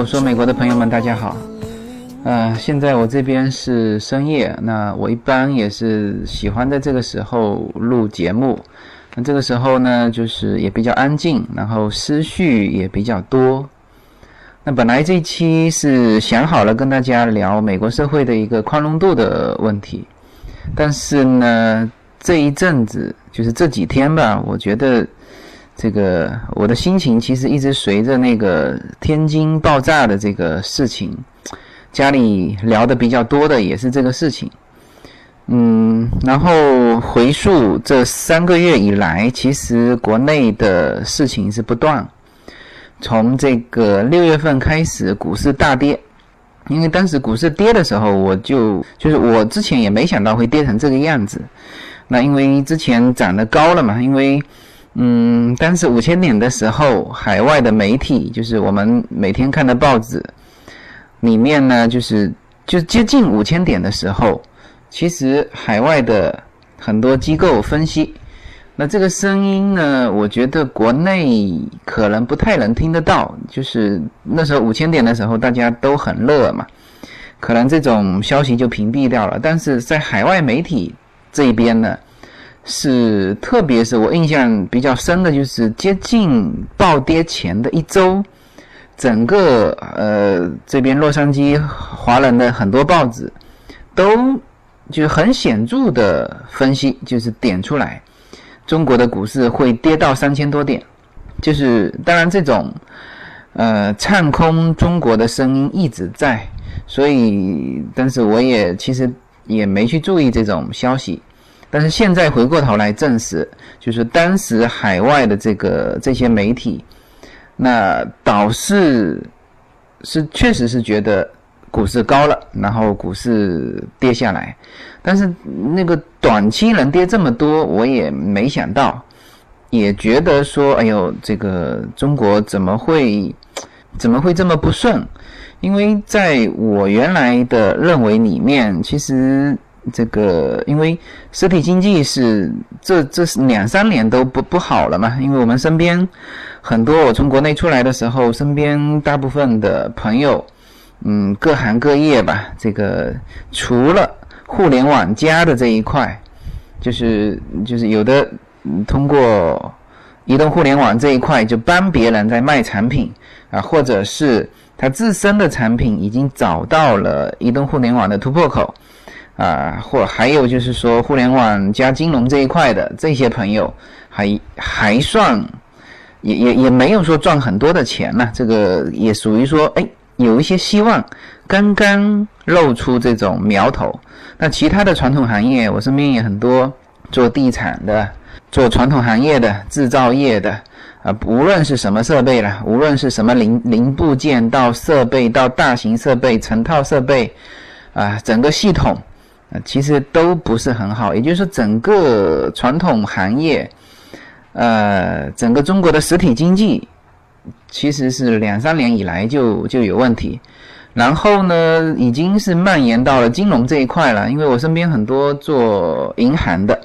我，说美国的朋友们，大家好。呃，现在我这边是深夜，那我一般也是喜欢在这个时候录节目。那这个时候呢，就是也比较安静，然后思绪也比较多。那本来这期是想好了跟大家聊美国社会的一个宽容度的问题，但是呢，这一阵子就是这几天吧，我觉得这个我的心情其实一直随着那个天津爆炸的这个事情。家里聊的比较多的也是这个事情，嗯，然后回溯这三个月以来，其实国内的事情是不断。从这个六月份开始，股市大跌，因为当时股市跌的时候，我就就是我之前也没想到会跌成这个样子。那因为之前涨得高了嘛，因为嗯，当时五千点的时候，海外的媒体就是我们每天看的报纸。里面呢，就是就接近五千点的时候，其实海外的很多机构分析，那这个声音呢，我觉得国内可能不太能听得到。就是那时候五千点的时候，大家都很热嘛，可能这种消息就屏蔽掉了。但是在海外媒体这一边呢，是特别是我印象比较深的，就是接近暴跌前的一周。整个呃这边洛杉矶华人的很多报纸都就是很显著的分析，就是点出来中国的股市会跌到三千多点，就是当然这种呃唱空中国的声音一直在，所以但是我也其实也没去注意这种消息，但是现在回过头来证实，就是当时海外的这个这些媒体。那导是是确实是觉得股市高了，然后股市跌下来，但是那个短期能跌这么多，我也没想到，也觉得说，哎呦，这个中国怎么会怎么会这么不顺？因为在我原来的认为里面，其实这个因为实体经济是这这是两三年都不不好了嘛，因为我们身边。很多我从国内出来的时候，身边大部分的朋友，嗯，各行各业吧，这个除了互联网加的这一块，就是就是有的通过移动互联网这一块就帮别人在卖产品啊，或者是他自身的产品已经找到了移动互联网的突破口啊，或还有就是说互联网加金融这一块的这些朋友，还还算。也也也没有说赚很多的钱呢，这个也属于说，哎，有一些希望，刚刚露出这种苗头。那其他的传统行业，我身边也很多做地产的，做传统行业的，制造业的，啊，无论是什么设备了，无论是什么零零部件到设备到大型设备成套设备，啊，整个系统，啊，其实都不是很好。也就是说，整个传统行业。呃，整个中国的实体经济其实是两三年以来就就有问题，然后呢，已经是蔓延到了金融这一块了。因为我身边很多做银行的，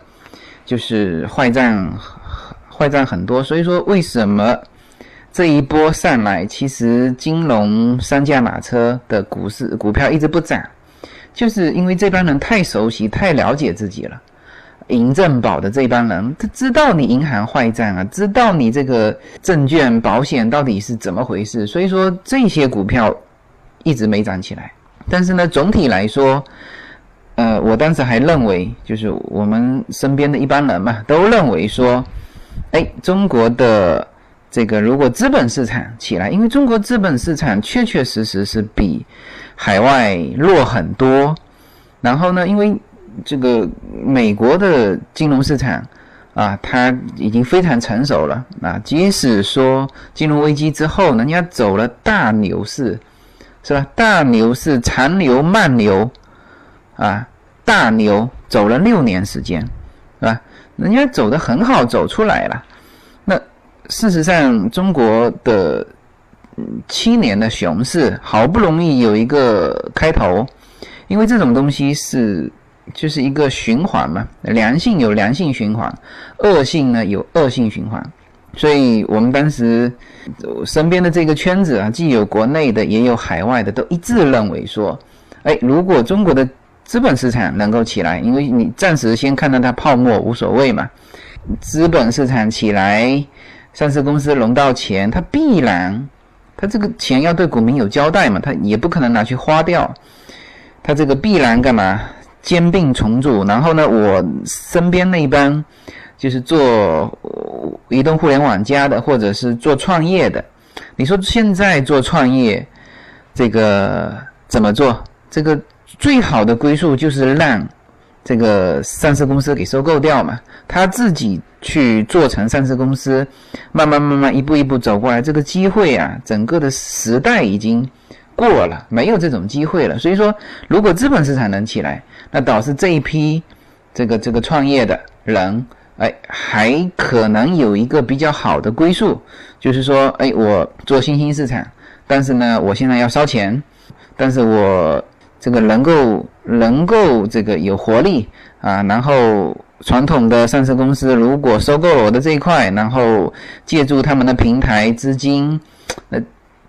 就是坏账坏账很多，所以说为什么这一波上来，其实金融三驾马车的股市股票一直不涨，就是因为这帮人太熟悉、太了解自己了。银证保的这帮人，他知道你银行坏账啊，知道你这个证券保险到底是怎么回事，所以说这些股票一直没涨起来。但是呢，总体来说，呃，我当时还认为，就是我们身边的一般人嘛，都认为说，哎，中国的这个如果资本市场起来，因为中国资本市场确确实实是比海外弱很多。然后呢，因为这个美国的金融市场啊，它已经非常成熟了啊。即使说金融危机之后，人家走了大牛市，是吧？大牛市、长牛、慢牛啊，大牛走了六年时间，是吧？人家走的很好，走出来了。那事实上，中国的七年的熊市好不容易有一个开头，因为这种东西是。就是一个循环嘛，良性有良性循环，恶性呢有恶性循环。所以我们当时身边的这个圈子啊，既有国内的，也有海外的，都一致认为说，哎，如果中国的资本市场能够起来，因为你暂时先看到它泡沫无所谓嘛，资本市场起来，上市公司融到钱，它必然，他这个钱要对股民有交代嘛，他也不可能拿去花掉，他这个必然干嘛？兼并重组，然后呢，我身边那一帮就是做移动互联网加的，或者是做创业的。你说现在做创业，这个怎么做？这个最好的归宿就是让这个上市公司给收购掉嘛，他自己去做成上市公司，慢慢慢慢一步一步走过来，这个机会啊，整个的时代已经过了，没有这种机会了。所以说，如果资本市场能起来，那导致这一批这个这个创业的人，哎，还可能有一个比较好的归宿，就是说，哎，我做新兴市场，但是呢，我现在要烧钱，但是我这个能够能够这个有活力啊，然后传统的上市公司如果收购了我的这一块，然后借助他们的平台资金，那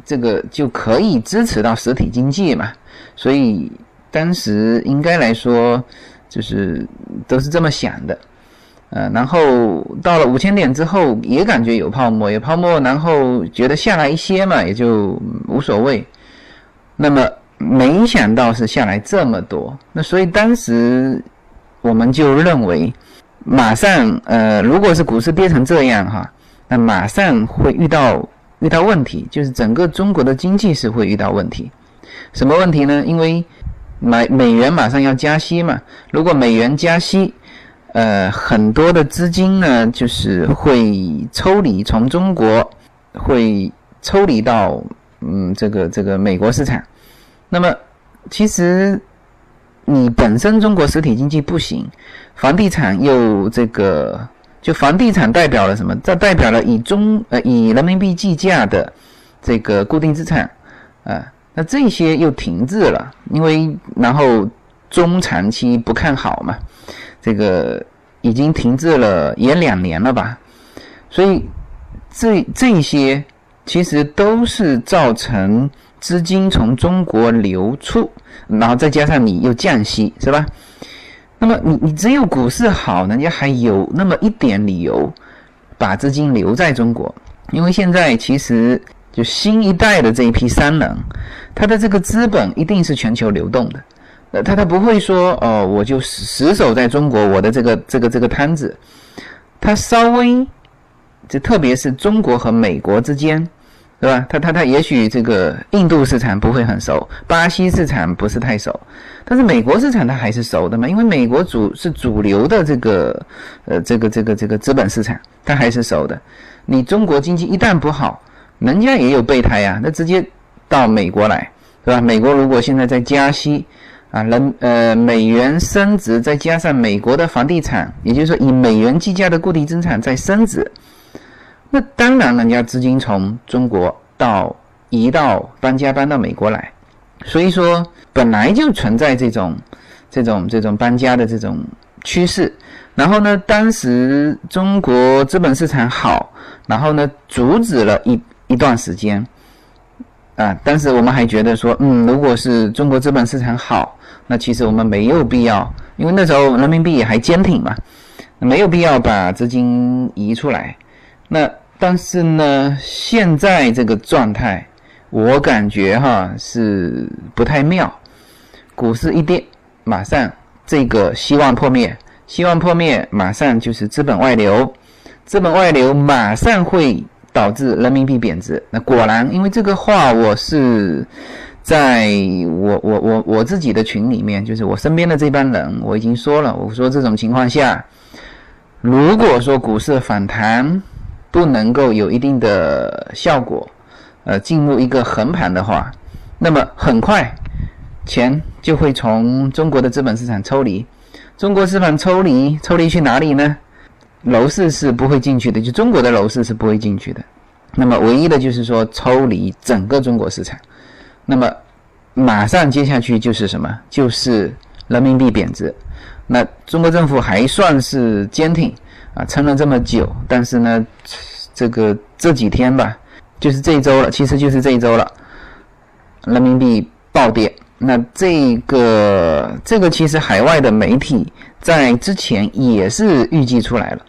这个就可以支持到实体经济嘛，所以。当时应该来说，就是都是这么想的，呃，然后到了五千点之后，也感觉有泡沫，有泡沫，然后觉得下来一些嘛，也就无所谓。那么没想到是下来这么多，那所以当时我们就认为，马上呃，如果是股市跌成这样哈，那马上会遇到遇到问题，就是整个中国的经济是会遇到问题。什么问题呢？因为美美元马上要加息嘛？如果美元加息，呃，很多的资金呢，就是会抽离从中国，会抽离到嗯这个这个美国市场。那么，其实你本身中国实体经济不行，房地产又这个，就房地产代表了什么？这代表了以中呃以人民币计价的这个固定资产啊。那这些又停滞了，因为然后中长期不看好嘛，这个已经停滞了也两年了吧，所以这这些其实都是造成资金从中国流出，然后再加上你又降息，是吧？那么你你只有股市好，人家还有那么一点理由把资金留在中国，因为现在其实。就新一代的这一批商人，他的这个资本一定是全球流动的，呃，他他不会说哦，我就死守在中国，我的这个这个这个摊子，他稍微，就特别是中国和美国之间，对吧？他他他也许这个印度市场不会很熟，巴西市场不是太熟，但是美国市场他还是熟的嘛，因为美国主是主流的这个呃这个这个这个资本市场，他还是熟的。你中国经济一旦不好，人家也有备胎呀，那直接到美国来，是吧？美国如果现在在加息，啊，人呃美元升值，再加上美国的房地产，也就是说以美元计价的固定资产在升值，那当然人家资金从中国到移到搬家搬到美国来，所以说本来就存在这种这种这种搬家的这种趋势。然后呢，当时中国资本市场好，然后呢阻止了一。一段时间，啊，但是我们还觉得说，嗯，如果是中国资本市场好，那其实我们没有必要，因为那时候人民币也还坚挺嘛，没有必要把资金移出来。那但是呢，现在这个状态，我感觉哈是不太妙。股市一跌，马上这个希望破灭，希望破灭，马上就是资本外流，资本外流马上会。导致人民币贬值。那果然，因为这个话，我是在我我我我自己的群里面，就是我身边的这帮人，我已经说了，我说这种情况下，如果说股市反弹不能够有一定的效果，呃，进入一个横盘的话，那么很快钱就会从中国的资本市场抽离。中国资本抽离，抽离去哪里呢？楼市是不会进去的，就中国的楼市是不会进去的。那么唯一的就是说抽离整个中国市场。那么马上接下去就是什么？就是人民币贬值。那中国政府还算是坚挺啊，撑了这么久，但是呢，这个这几天吧，就是这一周了，其实就是这一周了，人民币暴跌。那这个这个其实海外的媒体在之前也是预计出来了。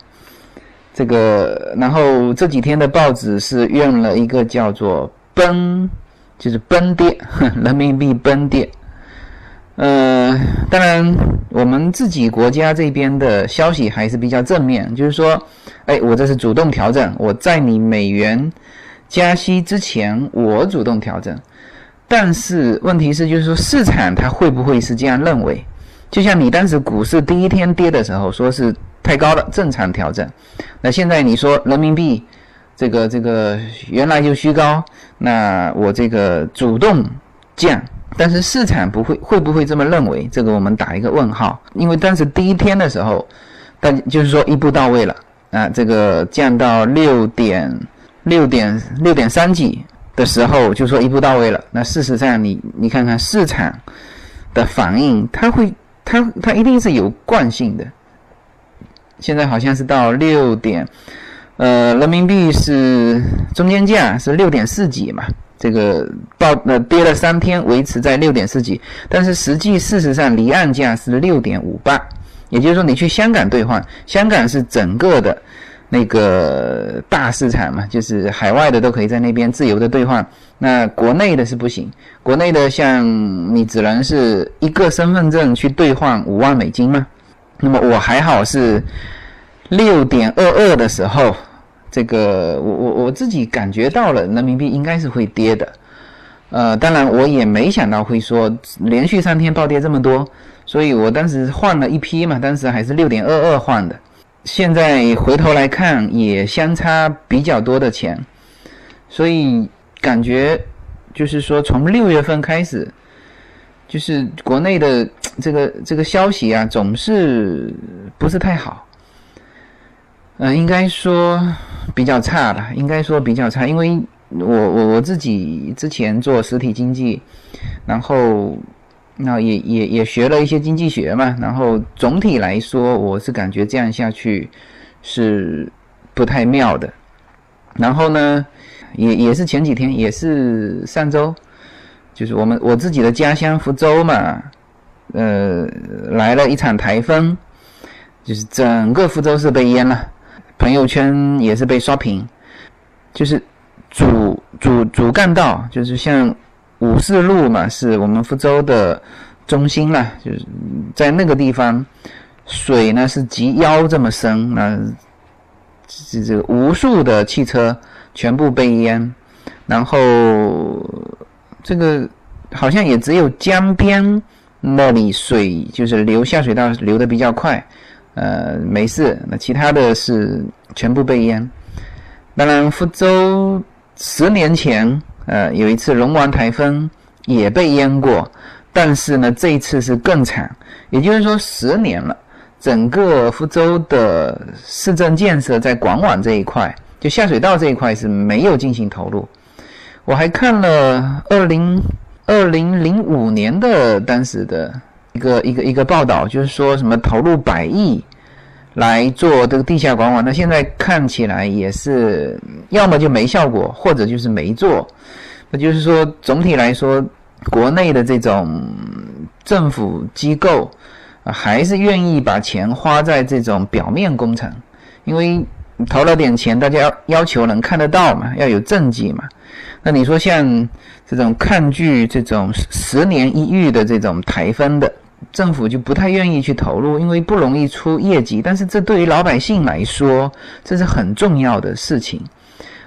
这个，然后这几天的报纸是用了一个叫做“崩”，就是崩跌，人民币崩跌。呃，当然，我们自己国家这边的消息还是比较正面，就是说，哎，我这是主动调整，我在你美元加息之前，我主动调整。但是问题是，就是说市场它会不会是这样认为？就像你当时股市第一天跌的时候，说是太高了，正常调整。那现在你说人民币这个这个原来就虚高，那我这个主动降。但是市场不会会不会这么认为？这个我们打一个问号。因为当时第一天的时候，但就是说一步到位了啊，这个降到六点六点六点三几的时候，就说一步到位了。那事实上，你你看看市场的反应，它会它它一定是有惯性的。现在好像是到六点，呃，人民币是中间价是六点四几嘛。这个报呃跌了三天，维持在六点四几，但是实际事实上离岸价是六点五八，也就是说你去香港兑换，香港是整个的那个大市场嘛，就是海外的都可以在那边自由的兑换，那国内的是不行，国内的像你只能是一个身份证去兑换五万美金嘛，那么我还好是六点二二的时候。这个我我我自己感觉到了，人民币应该是会跌的，呃，当然我也没想到会说连续三天暴跌这么多，所以我当时换了一批嘛，当时还是六点二二换的，现在回头来看也相差比较多的钱，所以感觉就是说从六月份开始，就是国内的这个这个消息啊，总是不是太好。呃，应该说比较差了，应该说比较差，因为我我我自己之前做实体经济，然后那也也也学了一些经济学嘛，然后总体来说，我是感觉这样下去是不太妙的。然后呢，也也是前几天，也是上周，就是我们我自己的家乡福州嘛，呃，来了一场台风，就是整个福州是被淹了。朋友圈也是被刷屏，就是主主主干道，就是像五四路嘛，是我们福州的中心啦，就是在那个地方，水呢是及腰这么深，那这这无数的汽车全部被淹，然后这个好像也只有江边那里水就是流下水道流的比较快。呃，没事。那其他的是全部被淹。当然，福州十年前，呃，有一次龙王台风也被淹过，但是呢，这一次是更惨。也就是说，十年了，整个福州的市政建设在管网这一块，就下水道这一块是没有进行投入。我还看了二零二零零五年的当时的。一个一个一个报道，就是说什么投入百亿来做这个地下管网，那现在看起来也是要么就没效果，或者就是没做。那就是说，总体来说，国内的这种政府机构啊，还是愿意把钱花在这种表面工程，因为投了点钱，大家要要求能看得到嘛，要有政绩嘛。那你说像这种抗拒这种十年一遇的这种台风的。政府就不太愿意去投入，因为不容易出业绩。但是这对于老百姓来说，这是很重要的事情。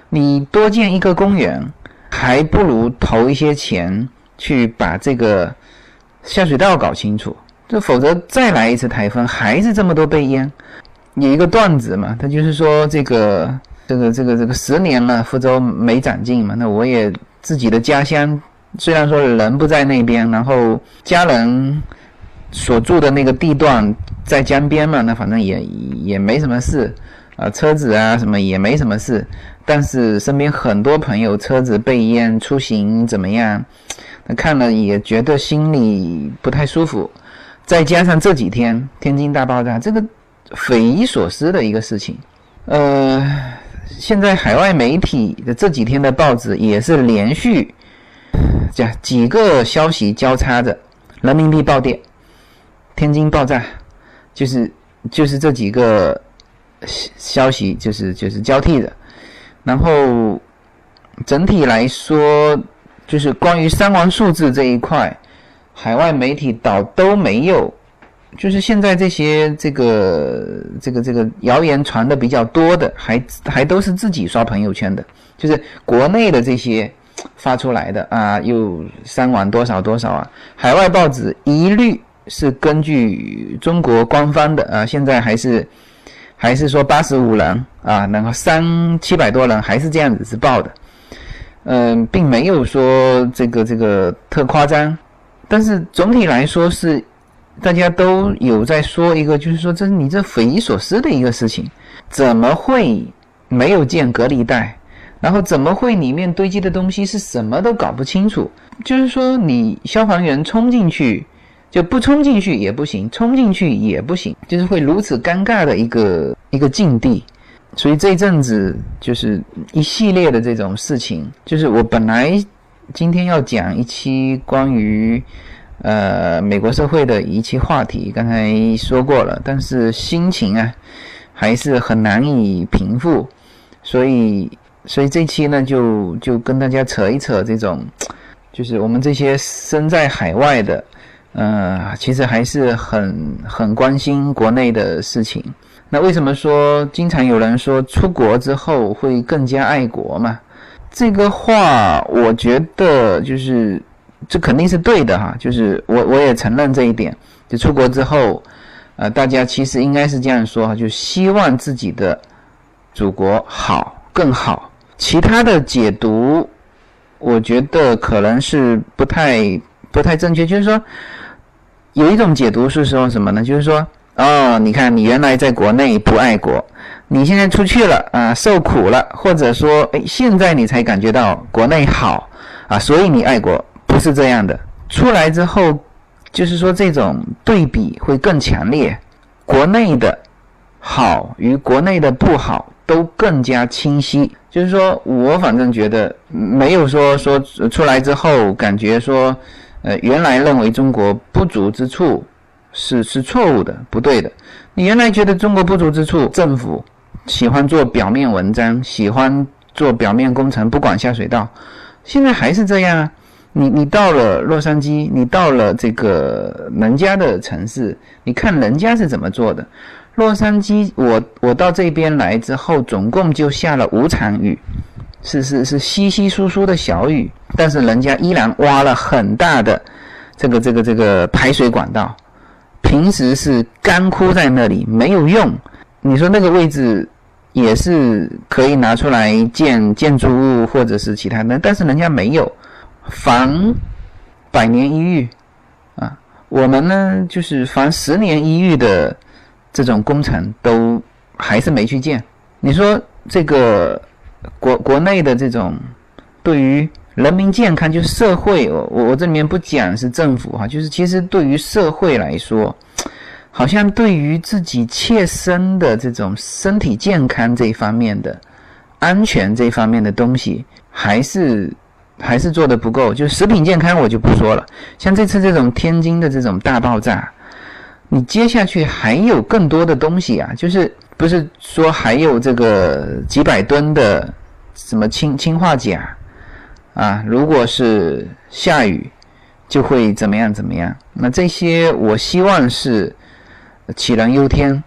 你多建一个公园，还不如投一些钱去把这个下水道搞清楚。这否则再来一次台风，还是这么多被淹。有一个段子嘛，他就是说这个这个这个这个十年了，福州没长进嘛。那我也自己的家乡，虽然说人不在那边，然后家人。所住的那个地段在江边嘛，那反正也也没什么事，啊，车子啊什么也没什么事，但是身边很多朋友车子被淹，出行怎么样？那看了也觉得心里不太舒服。再加上这几天天津大爆炸，这个匪夷所思的一个事情。呃，现在海外媒体的这几天的报纸也是连续，这样几个消息交叉着，人民币暴跌，天津爆炸，就是就是这几个消息就是就是交替的，然后整体来说，就是关于伤亡数字这一块，海外媒体倒都没有。就是现在这些这个这个这个谣言传的比较多的，还还都是自己刷朋友圈的，就是国内的这些发出来的啊，又伤亡多少多少啊，海外报纸一律是根据中国官方的啊，现在还是还是说八十五人啊，然后三七百多人还是这样子是报的，嗯，并没有说这个这个特夸张，但是总体来说是。大家都有在说一个，就是说这你这匪夷所思的一个事情，怎么会没有建隔离带？然后怎么会里面堆积的东西是什么都搞不清楚？就是说你消防员冲进去就不冲进去也不行，冲进去也不行，就是会如此尴尬的一个一个境地。所以这阵子就是一系列的这种事情，就是我本来今天要讲一期关于。呃，美国社会的一期话题，刚才说过了，但是心情啊，还是很难以平复，所以，所以这期呢，就就跟大家扯一扯这种，就是我们这些身在海外的，呃，其实还是很很关心国内的事情。那为什么说经常有人说出国之后会更加爱国嘛？这个话，我觉得就是。这肯定是对的哈，就是我我也承认这一点。就出国之后，呃，大家其实应该是这样说哈，就希望自己的祖国好更好。其他的解读，我觉得可能是不太不太正确。就是说，有一种解读是说什么呢？就是说，哦，你看你原来在国内不爱国，你现在出去了啊，受苦了，或者说，哎，现在你才感觉到国内好啊，所以你爱国。不是这样的，出来之后，就是说这种对比会更强烈，国内的好与国内的不好都更加清晰。就是说我反正觉得没有说说出来之后感觉说，呃，原来认为中国不足之处是是错误的，不对的。你原来觉得中国不足之处，政府喜欢做表面文章，喜欢做表面工程，不管下水道，现在还是这样啊。你你到了洛杉矶，你到了这个人家的城市，你看人家是怎么做的。洛杉矶，我我到这边来之后，总共就下了五场雨，是是是稀稀疏疏的小雨，但是人家依然挖了很大的这个这个这个排水管道，平时是干枯在那里没有用。你说那个位置也是可以拿出来建建筑物或者是其他的，但是人家没有。防百年一遇啊，我们呢就是防十年一遇的这种工程都还是没去建。你说这个国国内的这种对于人民健康，就是社会，我我这里面不讲是政府哈，就是其实对于社会来说，好像对于自己切身的这种身体健康这一方面的安全这方面的东西，还是。还是做的不够，就食品健康我就不说了。像这次这种天津的这种大爆炸，你接下去还有更多的东西啊，就是不是说还有这个几百吨的什么氢氢化钾啊？如果是下雨，就会怎么样怎么样？那这些我希望是杞人忧天，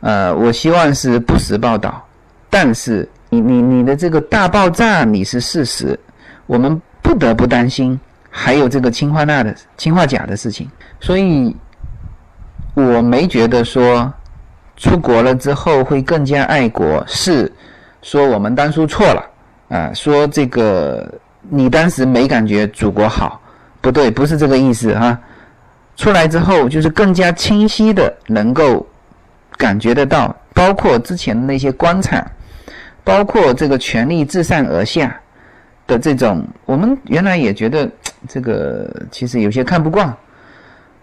呃，我希望是不实报道。但是你你你的这个大爆炸你是事实。我们不得不担心，还有这个氢化钠的氢化钾的事情，所以我没觉得说出国了之后会更加爱国，是说我们当初错了啊，说这个你当时没感觉祖国好，不对，不是这个意思哈。出来之后就是更加清晰的能够感觉得到，包括之前的那些官场，包括这个权力自上而下。的这种，我们原来也觉得这个其实有些看不惯，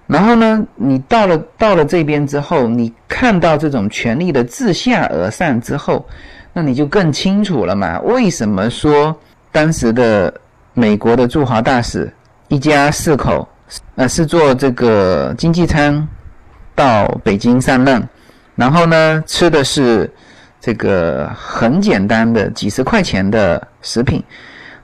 然后呢，你到了到了这边之后，你看到这种权力的自下而上之后，那你就更清楚了嘛？为什么说当时的美国的驻华大使一家四口，呃，是坐这个经济舱到北京上任，然后呢，吃的是这个很简单的几十块钱的食品？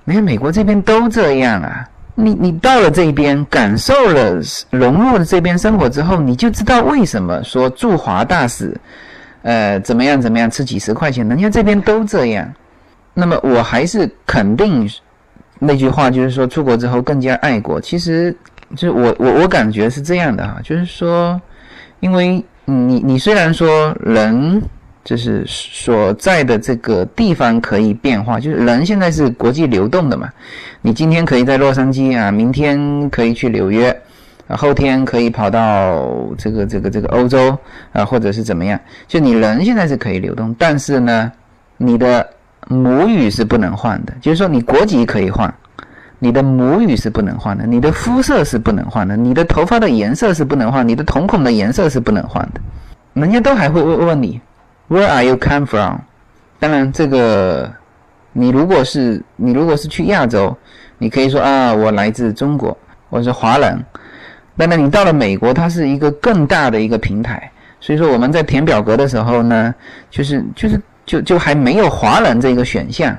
你看美国这边都这样啊！你你到了这边，感受了融入了这边生活之后，你就知道为什么说驻华大使，呃，怎么样怎么样吃几十块钱，人家这边都这样。那么我还是肯定那句话，就是说出国之后更加爱国。其实，就是我我我感觉是这样的哈，就是说，因为你你虽然说人。就是所在的这个地方可以变化，就是人现在是国际流动的嘛。你今天可以在洛杉矶啊，明天可以去纽约，啊，后天可以跑到这个这个这个欧洲啊，或者是怎么样？就你人现在是可以流动，但是呢，你的母语是不能换的。就是说，你国籍可以换，你的母语是不能换的，你的肤色是不能换的，你的头发的颜色是不能换，你的瞳孔的颜色是不能换的。人家都还会问问你。Where are you come from？当然，这个你如果是你如果是去亚洲，你可以说啊，我来自中国，我是华人。那么你到了美国，它是一个更大的一个平台，所以说我们在填表格的时候呢，就是就是就就还没有华人这个选项。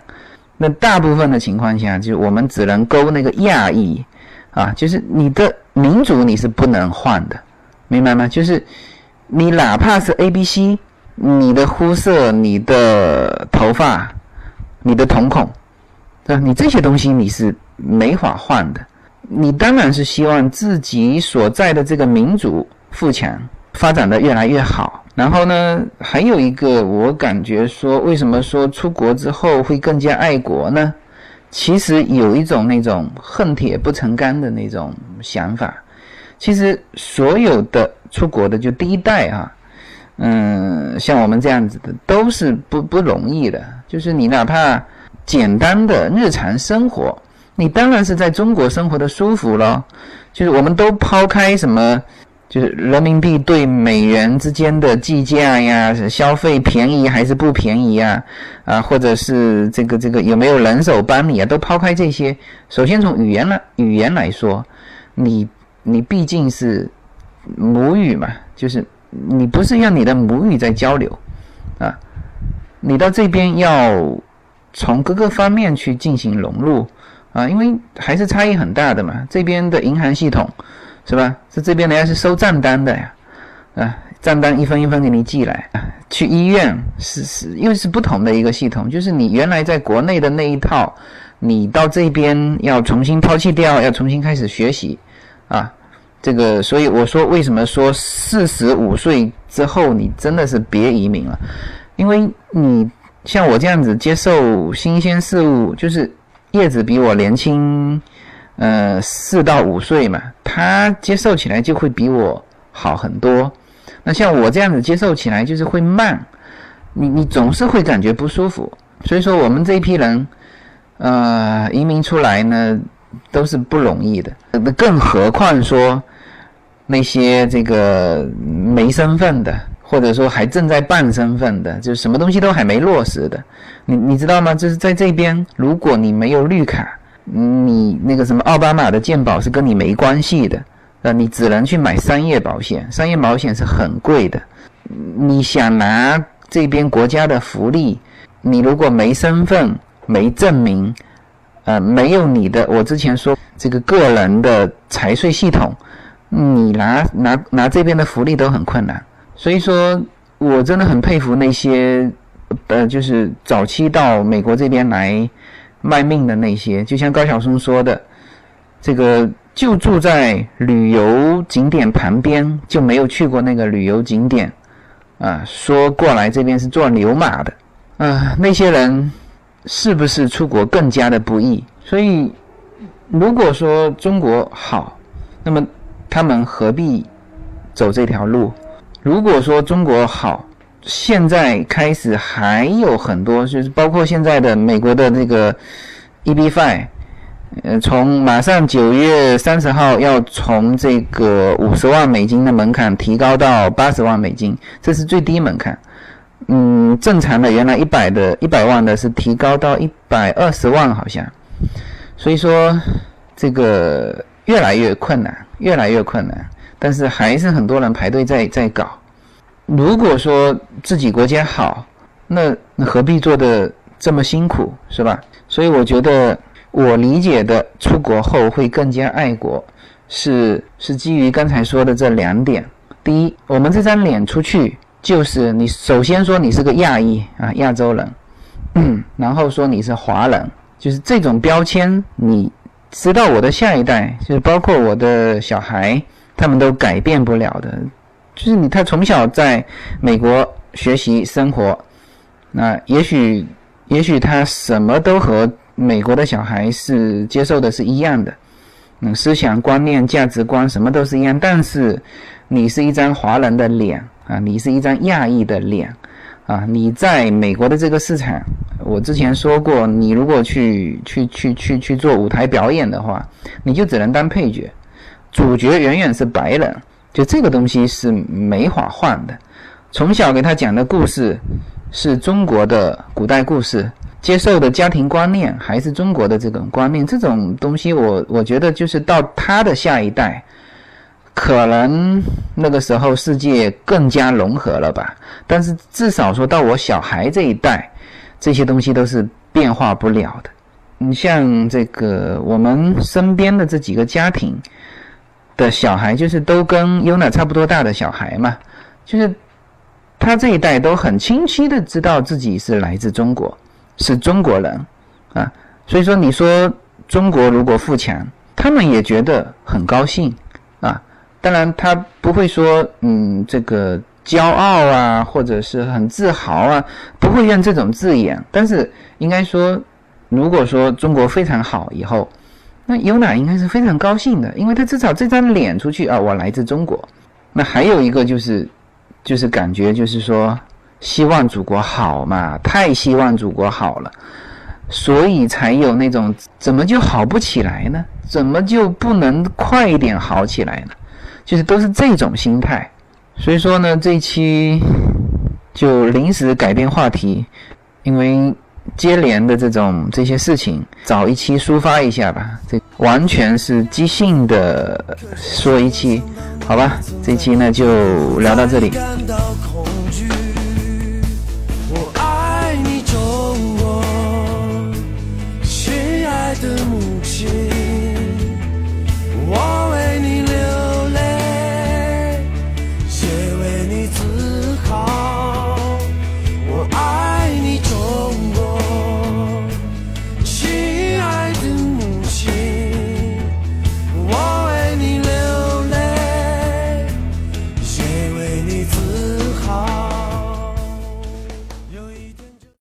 那大部分的情况下，就我们只能勾那个亚裔啊，就是你的民族你是不能换的，明白吗？就是你哪怕是 A、B、C。你的肤色、你的头发、你的瞳孔，对吧？你这些东西你是没法换的。你当然是希望自己所在的这个民族富强，发展的越来越好。然后呢，还有一个，我感觉说，为什么说出国之后会更加爱国呢？其实有一种那种恨铁不成钢的那种想法。其实所有的出国的，就第一代啊。嗯，像我们这样子的都是不不容易的。就是你哪怕简单的日常生活，你当然是在中国生活的舒服咯。就是我们都抛开什么，就是人民币对美元之间的计价呀，消费便宜还是不便宜呀？啊，或者是这个这个有没有人手帮你啊？都抛开这些。首先从语言来语言来说，你你毕竟是母语嘛，就是。你不是用你的母语在交流，啊，你到这边要从各个方面去进行融入，啊，因为还是差异很大的嘛。这边的银行系统，是吧？是这边人家是收账单的呀，啊，账单一分一分给你寄来。去医院是是，又是不同的一个系统，就是你原来在国内的那一套，你到这边要重新抛弃掉，要重新开始学习，啊。这个，所以我说，为什么说四十五岁之后你真的是别移民了？因为你像我这样子接受新鲜事物，就是叶子比我年轻，呃，四到五岁嘛，他接受起来就会比我好很多。那像我这样子接受起来就是会慢，你你总是会感觉不舒服。所以说，我们这一批人，呃，移民出来呢，都是不容易的。那更何况说。那些这个没身份的，或者说还正在办身份的，就是什么东西都还没落实的，你你知道吗？就是在这边，如果你没有绿卡，你那个什么奥巴马的健保是跟你没关系的，呃，你只能去买商业保险，商业保险是很贵的。你想拿这边国家的福利，你如果没身份、没证明，呃，没有你的，我之前说这个个人的财税系统。你拿拿拿这边的福利都很困难，所以说我真的很佩服那些，呃，就是早期到美国这边来卖命的那些，就像高晓松说的，这个就住在旅游景点旁边，就没有去过那个旅游景点，啊，说过来这边是做牛马的，啊，那些人是不是出国更加的不易？所以如果说中国好，那么。他们何必走这条路？如果说中国好，现在开始还有很多，就是包括现在的美国的那个 EB-5，呃，从马上九月三十号要从这个五十万美金的门槛提高到八十万美金，这是最低门槛。嗯，正常的原来一百的一百万的是提高到一百二十万好像，所以说这个越来越困难，越来越困难，但是还是很多人排队在在搞。如果说自己国家好，那那何必做的这么辛苦，是吧？所以我觉得我理解的出国后会更加爱国，是是基于刚才说的这两点。第一，我们这张脸出去。就是你首先说你是个亚裔啊，亚洲人，然后说你是华人，就是这种标签，你知道我的下一代，就是包括我的小孩，他们都改变不了的。就是你他从小在美国学习生活，那也许也许他什么都和美国的小孩是接受的是一样的，嗯，思想观念、价值观什么都是一样，但是你是一张华人的脸。啊，你是一张亚裔的脸，啊，你在美国的这个市场，我之前说过，你如果去去去去去做舞台表演的话，你就只能当配角，主角远远是白人，就这个东西是没法换的。从小给他讲的故事是中国的古代故事，接受的家庭观念还是中国的这种观念，这种东西我我觉得就是到他的下一代。可能那个时候世界更加融合了吧，但是至少说到我小孩这一代，这些东西都是变化不了的。你像这个我们身边的这几个家庭的小孩，就是都跟优娜差不多大的小孩嘛，就是他这一代都很清晰的知道自己是来自中国，是中国人啊。所以说，你说中国如果富强，他们也觉得很高兴啊。当然，他不会说，嗯，这个骄傲啊，或者是很自豪啊，不会用这种字眼。但是，应该说，如果说中国非常好以后，那尤娜应该是非常高兴的，因为他至少这张脸出去啊，我来自中国。那还有一个就是，就是感觉就是说，希望祖国好嘛，太希望祖国好了，所以才有那种怎么就好不起来呢？怎么就不能快一点好起来呢？就是都是这种心态，所以说呢，这一期就临时改变话题，因为接连的这种这些事情，找一期抒发一下吧。这完全是即兴的说一期，好吧？这期呢就聊到这里。